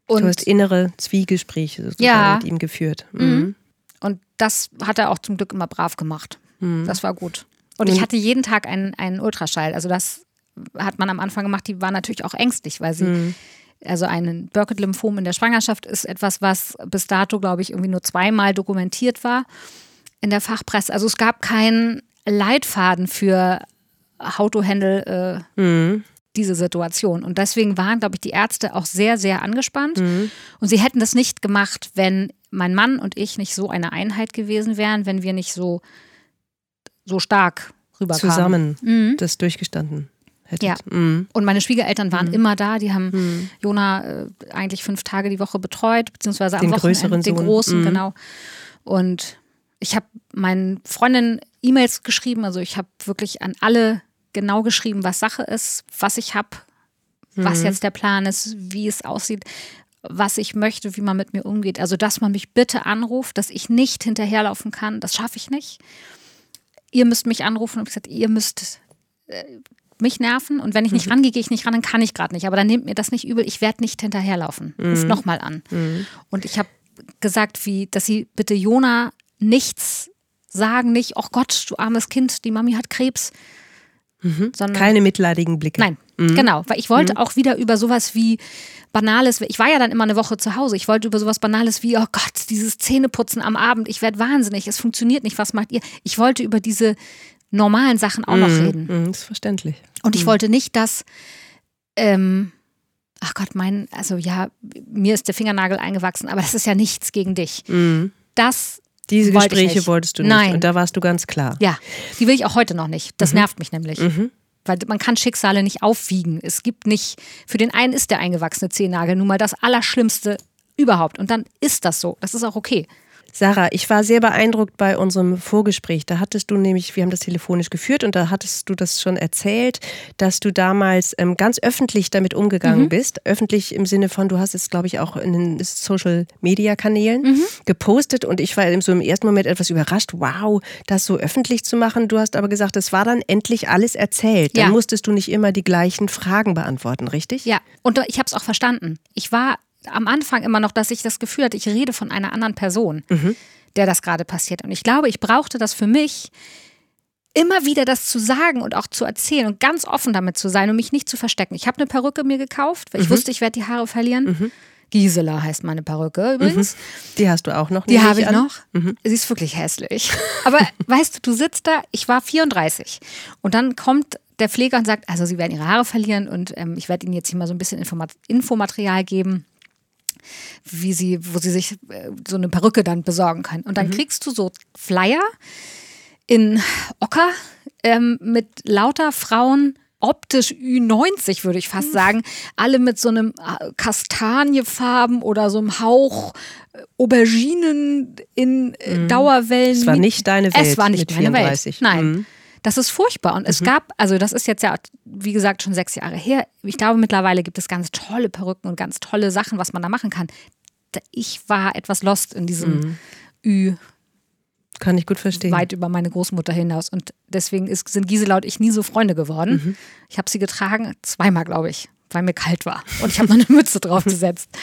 Und du hast innere Zwiegespräche sozusagen ja. mit ihm geführt. Mhm. mhm. Und das hat er auch zum Glück immer brav gemacht. Mhm. Das war gut. Und ich hatte jeden Tag einen, einen Ultraschall. Also das hat man am Anfang gemacht. Die war natürlich auch ängstlich, weil sie, mhm. also ein Burkitt-Lymphom in der Schwangerschaft ist etwas, was bis dato, glaube ich, irgendwie nur zweimal dokumentiert war in der Fachpresse. Also es gab keinen Leitfaden für How to handle äh, mhm diese Situation. Und deswegen waren, glaube ich, die Ärzte auch sehr, sehr angespannt. Mhm. Und sie hätten das nicht gemacht, wenn mein Mann und ich nicht so eine Einheit gewesen wären, wenn wir nicht so, so stark rüberkamen. Zusammen mhm. das durchgestanden. Hättet. Ja. Mhm. Und meine Schwiegereltern waren mhm. immer da. Die haben mhm. Jona äh, eigentlich fünf Tage die Woche betreut, beziehungsweise den am Wochenende den großen, mhm. genau. Und ich habe meinen Freundinnen E-Mails geschrieben. Also ich habe wirklich an alle genau geschrieben, was Sache ist, was ich habe, mhm. was jetzt der Plan ist, wie es aussieht, was ich möchte, wie man mit mir umgeht. Also, dass man mich bitte anruft, dass ich nicht hinterherlaufen kann, das schaffe ich nicht. Ihr müsst mich anrufen und ich gesagt, ihr müsst äh, mich nerven und wenn ich nicht mhm. rangehe, gehe ich nicht ran, dann kann ich gerade nicht. Aber dann nehmt mir das nicht übel, ich werde nicht hinterherlaufen. Mhm. Ruft nochmal an. Mhm. Und ich habe gesagt, wie, dass sie bitte Jona nichts sagen, nicht, oh Gott, du armes Kind, die Mami hat Krebs, Mhm. Keine mitleidigen Blicke. Nein, mhm. genau. Weil ich wollte mhm. auch wieder über sowas wie Banales, ich war ja dann immer eine Woche zu Hause, ich wollte über sowas Banales wie, oh Gott, dieses Zähneputzen am Abend, ich werde wahnsinnig, es funktioniert nicht, was macht ihr? Ich wollte über diese normalen Sachen auch noch mhm. reden. Mhm, das ist verständlich. Und ich mhm. wollte nicht, dass, ähm, ach Gott, mein, also ja, mir ist der Fingernagel eingewachsen, aber das ist ja nichts gegen dich. Das diese Wollte Gespräche wolltest du nicht. Nein. Und da warst du ganz klar. Ja, die will ich auch heute noch nicht. Das mhm. nervt mich nämlich. Mhm. Weil man kann Schicksale nicht aufwiegen. Es gibt nicht, für den einen ist der eingewachsene Zehennagel nun mal das Allerschlimmste überhaupt. Und dann ist das so. Das ist auch okay. Sarah, ich war sehr beeindruckt bei unserem Vorgespräch. Da hattest du nämlich, wir haben das telefonisch geführt und da hattest du das schon erzählt, dass du damals ähm, ganz öffentlich damit umgegangen mhm. bist. Öffentlich im Sinne von, du hast es, glaube ich, auch in den Social Media Kanälen mhm. gepostet und ich war so im ersten Moment etwas überrascht. Wow, das so öffentlich zu machen. Du hast aber gesagt, es war dann endlich alles erzählt. Dann ja. musstest du nicht immer die gleichen Fragen beantworten, richtig? Ja, und ich habe es auch verstanden. Ich war am Anfang immer noch, dass ich das Gefühl hatte, ich rede von einer anderen Person, mhm. der das gerade passiert. Und ich glaube, ich brauchte das für mich, immer wieder das zu sagen und auch zu erzählen und ganz offen damit zu sein und mich nicht zu verstecken. Ich habe eine Perücke mir gekauft, weil ich mhm. wusste, ich werde die Haare verlieren. Mhm. Gisela heißt meine Perücke übrigens. Mhm. Die hast du auch noch? Die habe ich an. noch. Mhm. Sie ist wirklich hässlich. Aber weißt du, du sitzt da, ich war 34 und dann kommt der Pfleger und sagt, also Sie werden Ihre Haare verlieren und ähm, ich werde Ihnen jetzt hier mal so ein bisschen Informat Infomaterial geben wie sie, wo sie sich äh, so eine Perücke dann besorgen können. Und dann mhm. kriegst du so Flyer in Ocker ähm, mit lauter Frauen optisch Ü90, würde ich fast sagen. Alle mit so einem äh, Kastanienfarben oder so einem Hauch äh, Auberginen in mhm. Dauerwellen. Es war nicht deine Welt. Es war nicht meine 34. Welt. Nein. Mhm. Das ist furchtbar. Und es mhm. gab, also das ist jetzt ja, wie gesagt, schon sechs Jahre her. Ich glaube, mittlerweile gibt es ganz tolle Perücken und ganz tolle Sachen, was man da machen kann. Ich war etwas lost in diesem mhm. Ü. Kann ich gut verstehen. Weit über meine Großmutter hinaus. Und deswegen ist, sind Gisela und ich nie so Freunde geworden. Mhm. Ich habe sie getragen, zweimal, glaube ich weil mir kalt war. Und ich habe noch eine Mütze draufgesetzt. *laughs*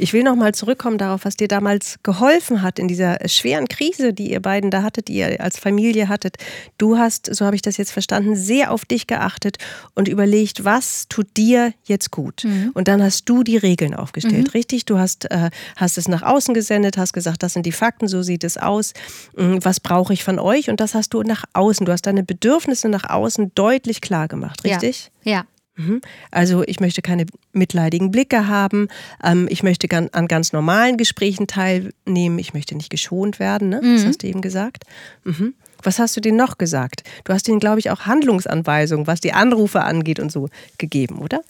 Ich will noch mal zurückkommen darauf, was dir damals geholfen hat in dieser schweren Krise, die ihr beiden da hattet, die ihr als Familie hattet. Du hast, so habe ich das jetzt verstanden, sehr auf dich geachtet und überlegt, was tut dir jetzt gut. Mhm. Und dann hast du die Regeln aufgestellt, mhm. richtig? Du hast, äh, hast es nach außen gesendet, hast gesagt, das sind die Fakten, so sieht es aus. Mhm, was brauche ich von euch? Und das hast du nach außen. Du hast deine Bedürfnisse nach außen deutlich klar gemacht, richtig? Ja. ja. Mhm. Also ich möchte keine mitleidigen Blicke haben. Ähm, ich möchte an ganz normalen Gesprächen teilnehmen. Ich möchte nicht geschont werden. Ne? Mhm. Das hast du eben gesagt. Mhm. Was hast du denen noch gesagt? Du hast ihnen, glaube ich, auch Handlungsanweisungen, was die Anrufe angeht und so gegeben, oder?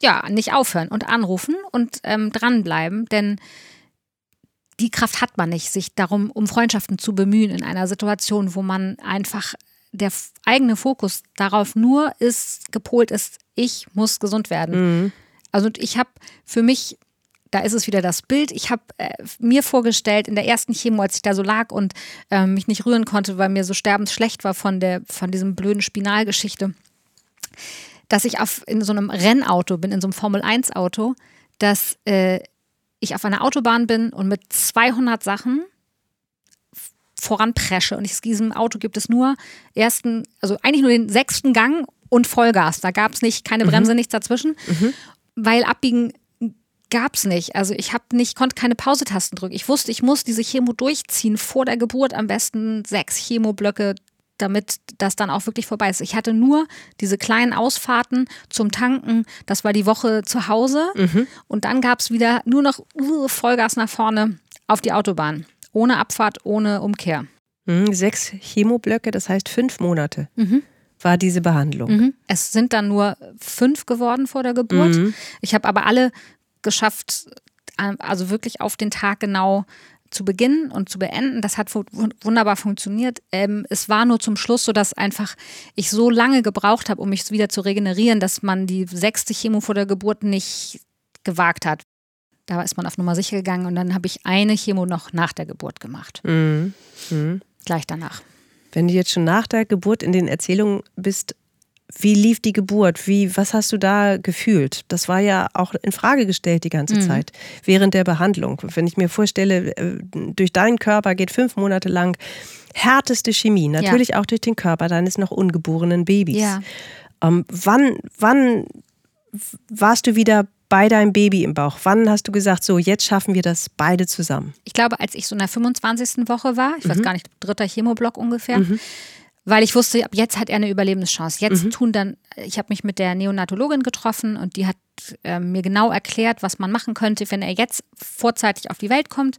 Ja, nicht aufhören und anrufen und ähm, dranbleiben, denn die Kraft hat man nicht, sich darum, um Freundschaften zu bemühen in einer Situation, wo man einfach der eigene Fokus darauf nur ist, gepolt ist, ich muss gesund werden. Mhm. Also ich habe für mich, da ist es wieder das Bild, ich habe äh, mir vorgestellt, in der ersten Chemo, als ich da so lag und äh, mich nicht rühren konnte, weil mir so sterbensschlecht war von, der, von diesem blöden Spinalgeschichte, dass ich auf, in so einem Rennauto bin, in so einem Formel-1-Auto, dass äh, ich auf einer Autobahn bin und mit 200 Sachen voranpresche. Und in diesem Auto gibt es nur ersten, also eigentlich nur den sechsten Gang und Vollgas. Da gab es nicht, keine Bremse, mhm. nichts dazwischen. Mhm. Weil Abbiegen gab es nicht. Also ich habe nicht, konnte keine Pausetasten drücken. Ich wusste, ich muss diese Chemo durchziehen, vor der Geburt am besten sechs Chemoblöcke, damit das dann auch wirklich vorbei ist. Ich hatte nur diese kleinen Ausfahrten zum Tanken. Das war die Woche zu Hause. Mhm. Und dann gab es wieder nur noch uh, Vollgas nach vorne auf die Autobahn. Ohne Abfahrt, ohne Umkehr. Mhm, sechs Chemoblöcke, das heißt fünf Monate. Mhm war diese Behandlung. Mhm. Es sind dann nur fünf geworden vor der Geburt. Mhm. Ich habe aber alle geschafft, also wirklich auf den Tag genau zu beginnen und zu beenden. Das hat wunderbar funktioniert. Ähm, es war nur zum Schluss so, dass einfach ich so lange gebraucht habe, um mich wieder zu regenerieren, dass man die sechste Chemo vor der Geburt nicht gewagt hat. Da ist man auf Nummer sicher gegangen und dann habe ich eine Chemo noch nach der Geburt gemacht. Mhm. Mhm. Gleich danach. Wenn du jetzt schon nach der Geburt in den Erzählungen bist, wie lief die Geburt? Wie, was hast du da gefühlt? Das war ja auch in Frage gestellt die ganze mhm. Zeit während der Behandlung. Wenn ich mir vorstelle, äh, durch deinen Körper geht fünf Monate lang härteste Chemie, natürlich ja. auch durch den Körper deines noch ungeborenen Babys. Ja. Ähm, wann, wann warst du wieder bei deinem Baby im Bauch? Wann hast du gesagt, so jetzt schaffen wir das beide zusammen? Ich glaube, als ich so in der 25. Woche war, ich mhm. weiß gar nicht, dritter Chemoblock ungefähr, mhm. weil ich wusste, ab jetzt hat er eine Überlebenschance. Jetzt mhm. tun dann, ich habe mich mit der Neonatologin getroffen und die hat äh, mir genau erklärt, was man machen könnte, wenn er jetzt vorzeitig auf die Welt kommt.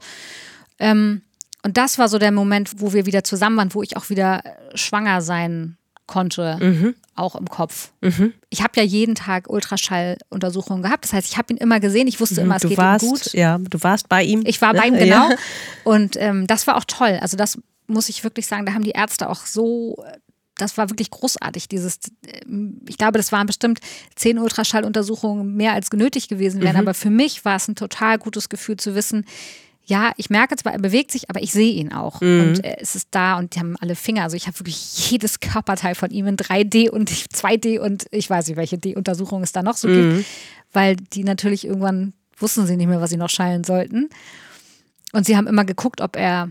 Ähm, und das war so der Moment, wo wir wieder zusammen waren, wo ich auch wieder schwanger sein konnte, mhm. Auch im Kopf. Mhm. Ich habe ja jeden Tag Ultraschalluntersuchungen gehabt. Das heißt, ich habe ihn immer gesehen. Ich wusste mhm. immer, es du geht warst, ihm gut. Ja, du warst bei ihm. Ich war ne? bei ihm, genau. Ja. Und ähm, das war auch toll. Also das muss ich wirklich sagen, da haben die Ärzte auch so das war wirklich großartig. Dieses, ähm, ich glaube, das waren bestimmt zehn Ultraschalluntersuchungen mehr als genötigt gewesen wären. Mhm. Aber für mich war es ein total gutes Gefühl zu wissen, ja, ich merke zwar, er bewegt sich, aber ich sehe ihn auch. Mhm. Und es ist da und die haben alle Finger. Also ich habe wirklich jedes Körperteil von ihm in 3D und 2D und ich weiß nicht, welche D-Untersuchungen es da noch so mhm. gibt, weil die natürlich irgendwann wussten sie nicht mehr, was sie noch schallen sollten. Und sie haben immer geguckt, ob er,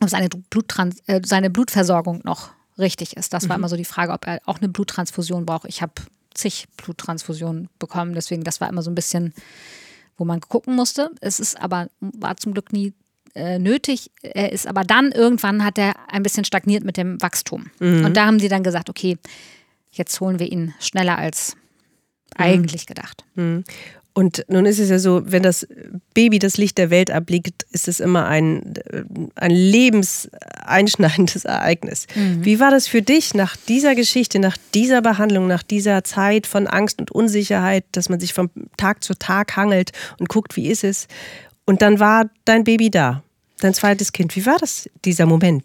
ob seine, Bluttrans äh, seine Blutversorgung noch richtig ist. Das war mhm. immer so die Frage, ob er auch eine Bluttransfusion braucht. Ich habe zig Bluttransfusionen bekommen, deswegen das war immer so ein bisschen wo man gucken musste. Es ist aber, war zum Glück nie äh, nötig. Er ist aber dann irgendwann hat er ein bisschen stagniert mit dem Wachstum. Mhm. Und da haben sie dann gesagt, okay, jetzt holen wir ihn schneller als mhm. eigentlich gedacht. Mhm. Und nun ist es ja so, wenn das Baby das Licht der Welt abliegt, ist es immer ein, ein lebenseinschneidendes Ereignis. Mhm. Wie war das für dich nach dieser Geschichte, nach dieser Behandlung, nach dieser Zeit von Angst und Unsicherheit, dass man sich von Tag zu Tag hangelt und guckt, wie ist es? Und dann war dein Baby da, dein zweites Kind. Wie war das, dieser Moment?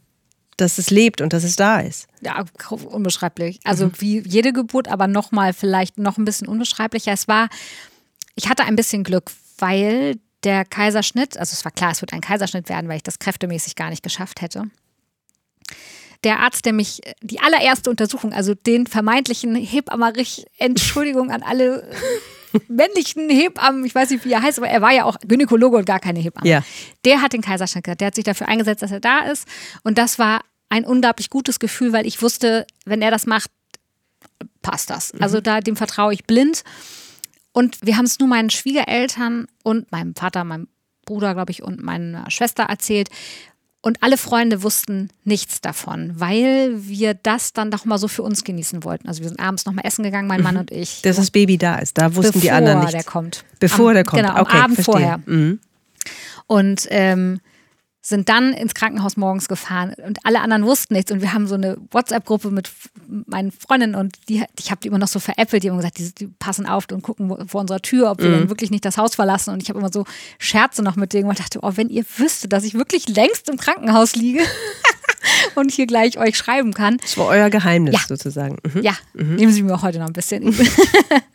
dass es lebt und dass es da ist. Ja, unbeschreiblich. Also mhm. wie jede Geburt, aber nochmal vielleicht noch ein bisschen unbeschreiblicher. Es war ich hatte ein bisschen Glück, weil der Kaiserschnitt, also es war klar, es wird ein Kaiserschnitt werden, weil ich das kräftemäßig gar nicht geschafft hätte. Der Arzt, der mich die allererste Untersuchung, also den vermeintlichen Hebammerich, Entschuldigung an alle *laughs* männlichen Hebammen, ich weiß nicht, wie er heißt, aber er war ja auch Gynäkologe und gar keine Hebamme. Ja. Der hat den Kaiserschnitt gesagt, der hat sich dafür eingesetzt, dass er da ist. Und das war ein unglaublich gutes Gefühl, weil ich wusste, wenn er das macht, passt das. Also mhm. da dem vertraue ich blind. Und wir haben es nur meinen Schwiegereltern und meinem Vater, meinem Bruder, glaube ich, und meiner Schwester erzählt. Und alle Freunde wussten nichts davon, weil wir das dann doch mal so für uns genießen wollten. Also wir sind abends noch mal essen gegangen, mein Mann mhm. und ich. Dass das Baby da ist, da wussten Bevor die anderen nicht. der kommt. Bevor am, der kommt, genau, am okay, Abend verstehe. vorher. Mhm. Und ähm, sind dann ins Krankenhaus morgens gefahren und alle anderen wussten nichts und wir haben so eine WhatsApp-Gruppe mit meinen Freundinnen und die, ich habe die immer noch so veräppelt, die haben gesagt, die, die passen auf und gucken vor unserer Tür, ob wir mhm. dann wirklich nicht das Haus verlassen und ich habe immer so Scherze noch mit denen und dachte, oh, wenn ihr wüsstet, dass ich wirklich längst im Krankenhaus liege *laughs* und hier gleich euch schreiben kann. Das war euer Geheimnis ja. sozusagen. Mhm. Ja, mhm. nehmen Sie mir auch heute noch ein bisschen. *laughs* *laughs*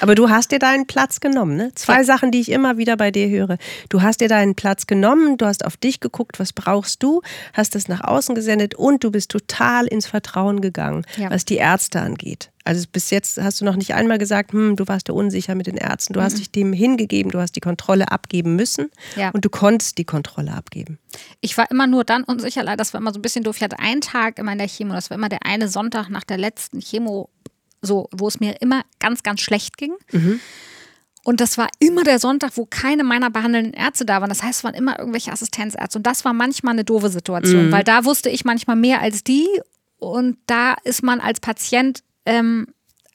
Aber du hast dir deinen Platz genommen, ne? Zwei ja. Sachen, die ich immer wieder bei dir höre. Du hast dir deinen Platz genommen, du hast auf dich geguckt, was brauchst du, hast es nach außen gesendet und du bist total ins Vertrauen gegangen, ja. was die Ärzte angeht. Also bis jetzt hast du noch nicht einmal gesagt, hm, du warst ja unsicher mit den Ärzten. Du mhm. hast dich dem hingegeben, du hast die Kontrolle abgeben müssen ja. und du konntest die Kontrolle abgeben. Ich war immer nur dann unsicher, leider, das war immer so ein bisschen doof. Ich hatte einen Tag immer in der Chemo, das war immer der eine Sonntag nach der letzten Chemo so, wo es mir immer ganz, ganz schlecht ging. Mhm. Und das war immer der Sonntag, wo keine meiner behandelnden Ärzte da waren. Das heißt, es waren immer irgendwelche Assistenzärzte. Und das war manchmal eine doofe Situation, mhm. weil da wusste ich manchmal mehr als die. Und da ist man als Patient ähm,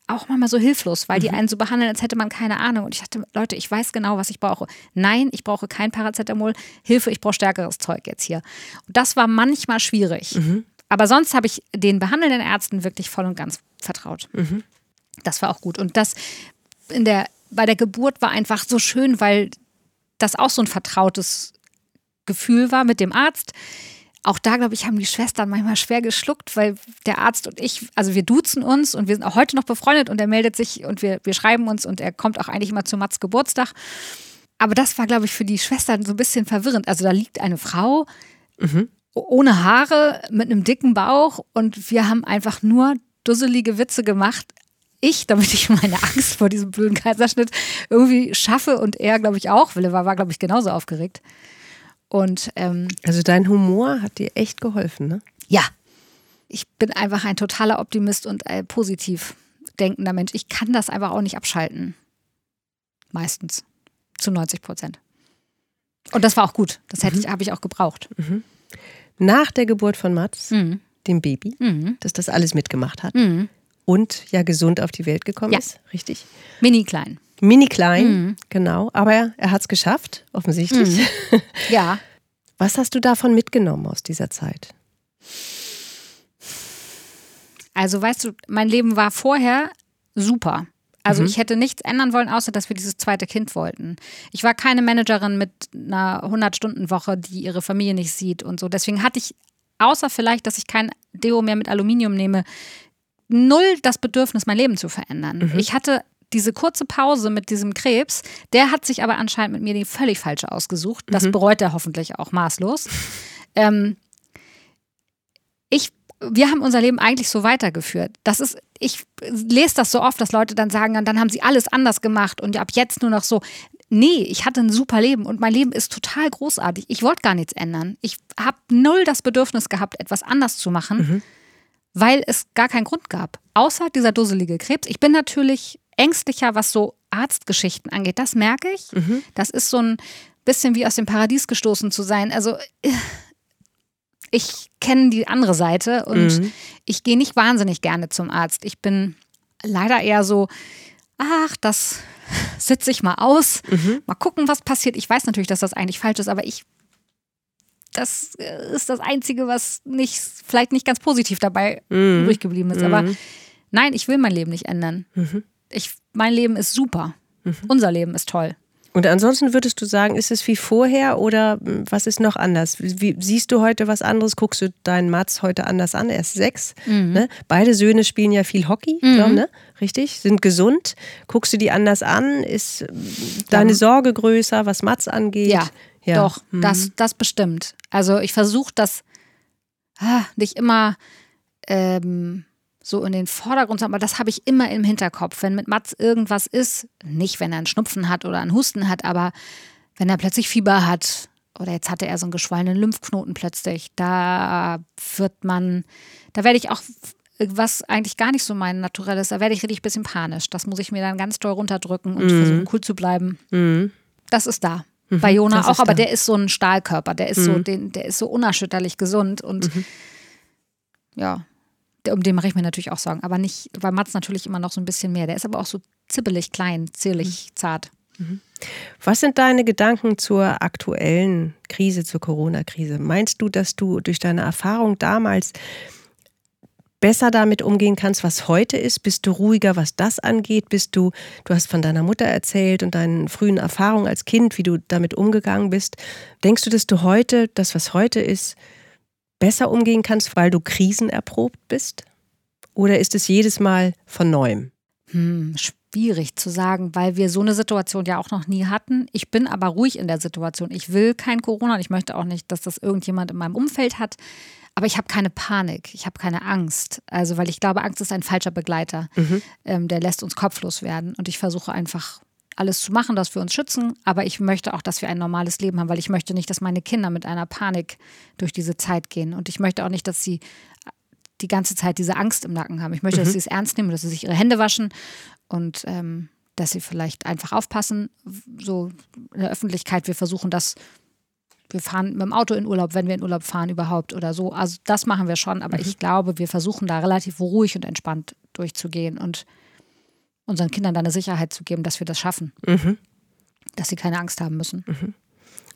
auch manchmal so hilflos, weil die mhm. einen so behandeln, als hätte man keine Ahnung. Und ich dachte, Leute, ich weiß genau, was ich brauche. Nein, ich brauche kein Paracetamol. Hilfe, ich brauche stärkeres Zeug jetzt hier. Und das war manchmal schwierig. Mhm. Aber sonst habe ich den behandelnden Ärzten wirklich voll und ganz vertraut. Mhm. Das war auch gut. Und das in der, bei der Geburt war einfach so schön, weil das auch so ein vertrautes Gefühl war mit dem Arzt. Auch da, glaube ich, haben die Schwestern manchmal schwer geschluckt, weil der Arzt und ich, also wir duzen uns und wir sind auch heute noch befreundet und er meldet sich und wir, wir schreiben uns und er kommt auch eigentlich immer zu Mats Geburtstag. Aber das war, glaube ich, für die Schwestern so ein bisschen verwirrend. Also da liegt eine Frau, mhm ohne Haare, mit einem dicken Bauch und wir haben einfach nur dusselige Witze gemacht. Ich, damit ich meine Angst vor diesem blöden Kaiserschnitt irgendwie schaffe und er, glaube ich, auch, weil er war, war glaube ich, genauso aufgeregt. Und, ähm, also dein Humor hat dir echt geholfen, ne? Ja. Ich bin einfach ein totaler Optimist und ein positiv denkender Mensch. Ich kann das einfach auch nicht abschalten. Meistens. Zu 90 Prozent. Und das war auch gut. Das hätte mhm. ich, habe ich auch gebraucht. Mhm nach der Geburt von Mats, mhm. dem Baby, mhm. dass das alles mitgemacht hat mhm. und ja gesund auf die Welt gekommen ja. ist, richtig? Mini klein. Mini klein, mhm. genau. Aber er, hat es geschafft, offensichtlich. Mhm. *laughs* Ja. Was hast du davon mitgenommen aus dieser Zeit? Also weißt du, mein Leben war vorher super. Also mhm. ich hätte nichts ändern wollen, außer dass wir dieses zweite Kind wollten. Ich war keine Managerin mit einer 100-Stunden-Woche, die ihre Familie nicht sieht und so. Deswegen hatte ich, außer vielleicht, dass ich kein Deo mehr mit Aluminium nehme, null das Bedürfnis, mein Leben zu verändern. Mhm. Ich hatte diese kurze Pause mit diesem Krebs, der hat sich aber anscheinend mit mir die völlig falsche ausgesucht. Das mhm. bereut er hoffentlich auch maßlos. Ähm, ich wir haben unser Leben eigentlich so weitergeführt. Das ist, ich lese das so oft, dass Leute dann sagen, dann haben sie alles anders gemacht und ab jetzt nur noch so. Nee, ich hatte ein super Leben und mein Leben ist total großartig. Ich wollte gar nichts ändern. Ich habe null das Bedürfnis gehabt, etwas anders zu machen, mhm. weil es gar keinen Grund gab. Außer dieser dusselige Krebs. Ich bin natürlich ängstlicher, was so Arztgeschichten angeht. Das merke ich. Mhm. Das ist so ein bisschen wie aus dem Paradies gestoßen zu sein. Also ich kenne die andere Seite und mhm. ich gehe nicht wahnsinnig gerne zum Arzt. Ich bin leider eher so, ach, das *laughs* sitze ich mal aus, mhm. mal gucken, was passiert. Ich weiß natürlich, dass das eigentlich falsch ist, aber ich, das ist das Einzige, was nicht, vielleicht nicht ganz positiv dabei mhm. übrig geblieben ist. Aber mhm. nein, ich will mein Leben nicht ändern. Mhm. Ich, mein Leben ist super. Mhm. Unser Leben ist toll. Und ansonsten würdest du sagen, ist es wie vorher oder hm, was ist noch anders? Wie, siehst du heute was anderes? Guckst du deinen Mats heute anders an? Er ist sechs. Mhm. Ne? Beide Söhne spielen ja viel Hockey, mhm. glaub, ne? richtig? Sind gesund. Guckst du die anders an? Ist hm, deine Sorge größer, was Mats angeht? Ja, ja. doch, mhm. das, das bestimmt. Also ich versuche das ah, nicht immer. Ähm, so in den Vordergrund zu haben, aber das habe ich immer im Hinterkopf. Wenn mit Mats irgendwas ist, nicht wenn er einen Schnupfen hat oder einen Husten hat, aber wenn er plötzlich Fieber hat oder jetzt hatte er so einen geschwollenen Lymphknoten plötzlich, da wird man, da werde ich auch, was eigentlich gar nicht so mein Naturell ist, da werde ich richtig ein bisschen panisch. Das muss ich mir dann ganz doll runterdrücken und mhm. versuchen cool zu bleiben. Mhm. Das ist da. Mhm. Bei Jona auch, aber da. der ist so ein Stahlkörper, der ist so, mhm. den, der ist so unerschütterlich gesund und mhm. ja, um den mache ich mir natürlich auch Sorgen. Aber nicht, weil Mats natürlich immer noch so ein bisschen mehr. Der ist aber auch so zippelig, klein, zierlich, mhm. zart. Was sind deine Gedanken zur aktuellen Krise, zur Corona-Krise? Meinst du, dass du durch deine Erfahrung damals besser damit umgehen kannst, was heute ist? Bist du ruhiger, was das angeht? Bist du, du hast von deiner Mutter erzählt und deinen frühen Erfahrungen als Kind, wie du damit umgegangen bist. Denkst du, dass du heute, das, was heute ist, besser umgehen kannst, weil du krisenerprobt bist? Oder ist es jedes Mal von neuem? Hm, schwierig zu sagen, weil wir so eine Situation ja auch noch nie hatten. Ich bin aber ruhig in der Situation. Ich will kein Corona und ich möchte auch nicht, dass das irgendjemand in meinem Umfeld hat. Aber ich habe keine Panik, ich habe keine Angst. Also, weil ich glaube, Angst ist ein falscher Begleiter. Mhm. Ähm, der lässt uns kopflos werden. Und ich versuche einfach alles zu machen, dass wir uns schützen. Aber ich möchte auch, dass wir ein normales Leben haben, weil ich möchte nicht, dass meine Kinder mit einer Panik durch diese Zeit gehen. Und ich möchte auch nicht, dass sie die ganze Zeit diese Angst im Nacken haben. Ich möchte, mhm. dass sie es ernst nehmen, dass sie sich ihre Hände waschen und ähm, dass sie vielleicht einfach aufpassen. So in der Öffentlichkeit, wir versuchen das. Wir fahren mit dem Auto in Urlaub, wenn wir in Urlaub fahren überhaupt oder so. Also das machen wir schon, aber mhm. ich glaube, wir versuchen da relativ ruhig und entspannt durchzugehen und unseren Kindern da eine Sicherheit zu geben, dass wir das schaffen. Mhm. Dass sie keine Angst haben müssen. Mhm.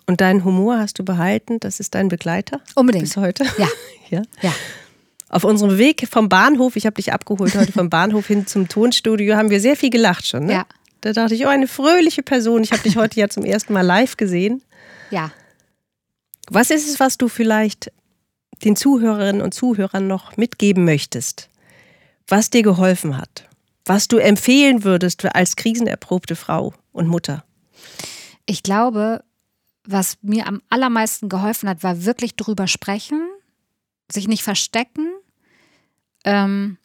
Und deinen Humor hast du behalten? Das ist dein Begleiter? Unbedingt. Bis heute? Ja. *laughs* ja. ja. Auf unserem Weg vom Bahnhof, ich habe dich abgeholt heute vom *laughs* Bahnhof hin zum Tonstudio, haben wir sehr viel gelacht schon. Ne? Ja. Da dachte ich, oh, eine fröhliche Person. Ich habe dich heute ja zum ersten Mal live gesehen. Ja. Was ist es, was du vielleicht den Zuhörerinnen und Zuhörern noch mitgeben möchtest, was dir geholfen hat, was du empfehlen würdest als krisenerprobte Frau und Mutter? Ich glaube, was mir am allermeisten geholfen hat, war wirklich drüber sprechen, sich nicht verstecken. Ähm,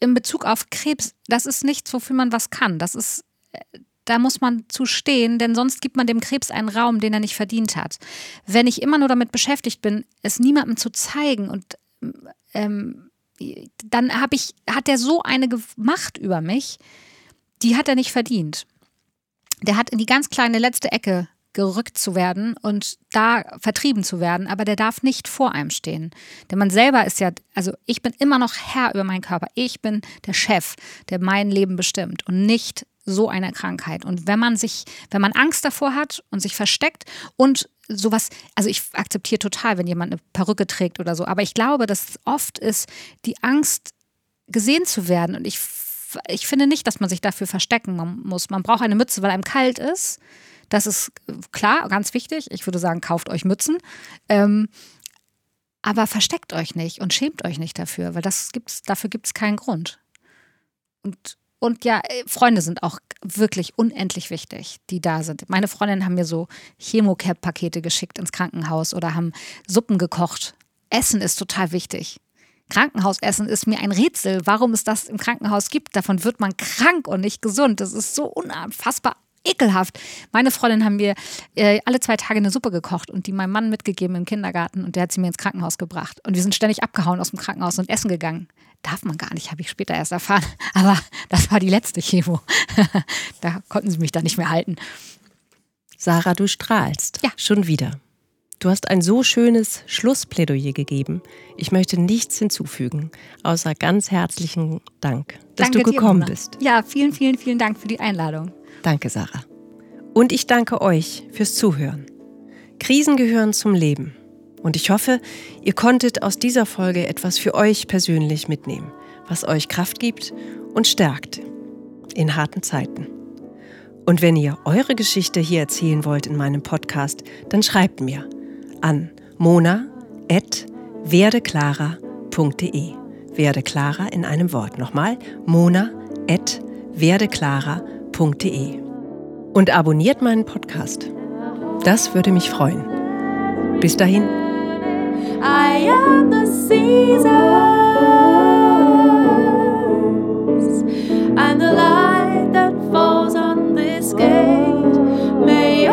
in Bezug auf Krebs, das ist nichts, wofür man was kann. Das ist, äh, da muss man zu stehen, denn sonst gibt man dem Krebs einen Raum, den er nicht verdient hat. Wenn ich immer nur damit beschäftigt bin, es niemandem zu zeigen und ähm, dann habe ich, hat er so eine Macht über mich, die hat er nicht verdient. Der hat in die ganz kleine letzte Ecke gerückt zu werden und da vertrieben zu werden, aber der darf nicht vor einem stehen. Denn man selber ist ja, also ich bin immer noch Herr über meinen Körper. Ich bin der Chef, der mein Leben bestimmt und nicht so eine Krankheit. Und wenn man sich, wenn man Angst davor hat und sich versteckt und sowas, also ich akzeptiere total, wenn jemand eine Perücke trägt oder so, aber ich glaube, dass oft ist die Angst gesehen zu werden und ich ich finde nicht, dass man sich dafür verstecken muss. Man braucht eine Mütze, weil einem kalt ist. Das ist klar, ganz wichtig. Ich würde sagen, kauft euch Mützen. Ähm, aber versteckt euch nicht und schämt euch nicht dafür, weil das gibt's, dafür gibt es keinen Grund. Und, und ja, äh, Freunde sind auch wirklich unendlich wichtig, die da sind. Meine Freundinnen haben mir so Chemocap-Pakete geschickt ins Krankenhaus oder haben Suppen gekocht. Essen ist total wichtig. Krankenhausessen ist mir ein Rätsel, warum es das im Krankenhaus gibt. Davon wird man krank und nicht gesund. Das ist so unfassbar ekelhaft. Meine Freundin haben mir äh, alle zwei Tage eine Suppe gekocht und die meinem Mann mitgegeben im Kindergarten und der hat sie mir ins Krankenhaus gebracht. Und wir sind ständig abgehauen aus dem Krankenhaus und essen gegangen. Darf man gar nicht, habe ich später erst erfahren. *laughs* Aber das war die letzte Chemo. *laughs* da konnten sie mich da nicht mehr halten. Sarah, du strahlst. Ja. Schon wieder. Du hast ein so schönes Schlussplädoyer gegeben. Ich möchte nichts hinzufügen, außer ganz herzlichen Dank, dass Danke du gekommen dir, bist. Ja, vielen, vielen, vielen Dank für die Einladung. Danke, Sarah. Und ich danke euch fürs Zuhören. Krisen gehören zum Leben. Und ich hoffe, ihr konntet aus dieser Folge etwas für euch persönlich mitnehmen, was euch Kraft gibt und stärkt in harten Zeiten. Und wenn ihr eure Geschichte hier erzählen wollt in meinem Podcast, dann schreibt mir an mona.werdeklara.de. Werde Clara in einem Wort. Nochmal, mona.werdeklara.de www.ccc.de und abonniert meinen Podcast. Das würde mich freuen. Bis dahin. I am the Caesars and the light that falls on this gate. May